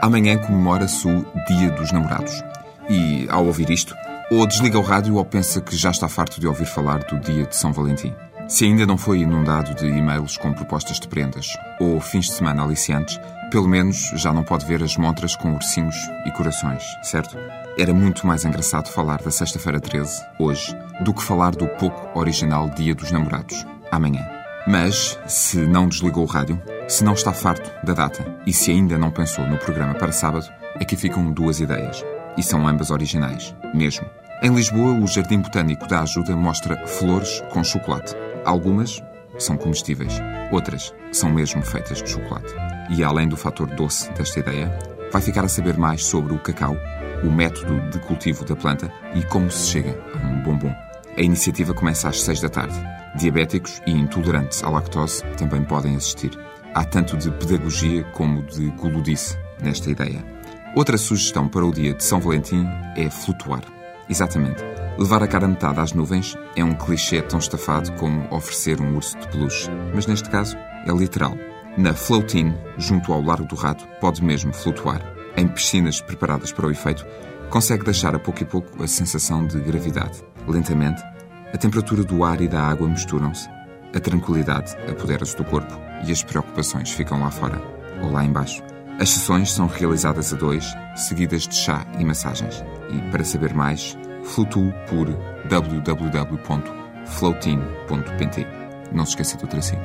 Amanhã comemora-se o Dia dos Namorados. E, ao ouvir isto, ou desliga o rádio ou pensa que já está farto de ouvir falar do Dia de São Valentim. Se ainda não foi inundado de e-mails com propostas de prendas ou fins de semana aliciantes, pelo menos já não pode ver as montras com ursinhos e corações, certo? Era muito mais engraçado falar da Sexta-feira 13, hoje, do que falar do pouco original Dia dos Namorados, amanhã. Mas, se não desligou o rádio, se não está farto da data e se ainda não pensou no programa para sábado, aqui ficam duas ideias. E são ambas originais, mesmo. Em Lisboa, o Jardim Botânico da Ajuda mostra flores com chocolate. Algumas são comestíveis, outras são mesmo feitas de chocolate. E além do fator doce desta ideia, vai ficar a saber mais sobre o cacau, o método de cultivo da planta e como se chega a um bombom. A iniciativa começa às 6 da tarde. Diabéticos e intolerantes à lactose também podem assistir. Há tanto de pedagogia como de guludice nesta ideia. Outra sugestão para o dia de São Valentim é flutuar. Exatamente. Levar a cara metade às nuvens é um clichê tão estafado como oferecer um urso de peluche, mas neste caso é literal. Na Floatin, junto ao Largo do Rato, pode mesmo flutuar. Em piscinas preparadas para o efeito, consegue deixar a pouco e pouco a sensação de gravidade. Lentamente, a temperatura do ar e da água misturam-se, a tranquilidade apodera-se do corpo e as preocupações ficam lá fora ou lá embaixo. As sessões são realizadas a dois, seguidas de chá e massagens. E para saber mais, flutue por www.floatin.pt. Não se esqueça do tracinho.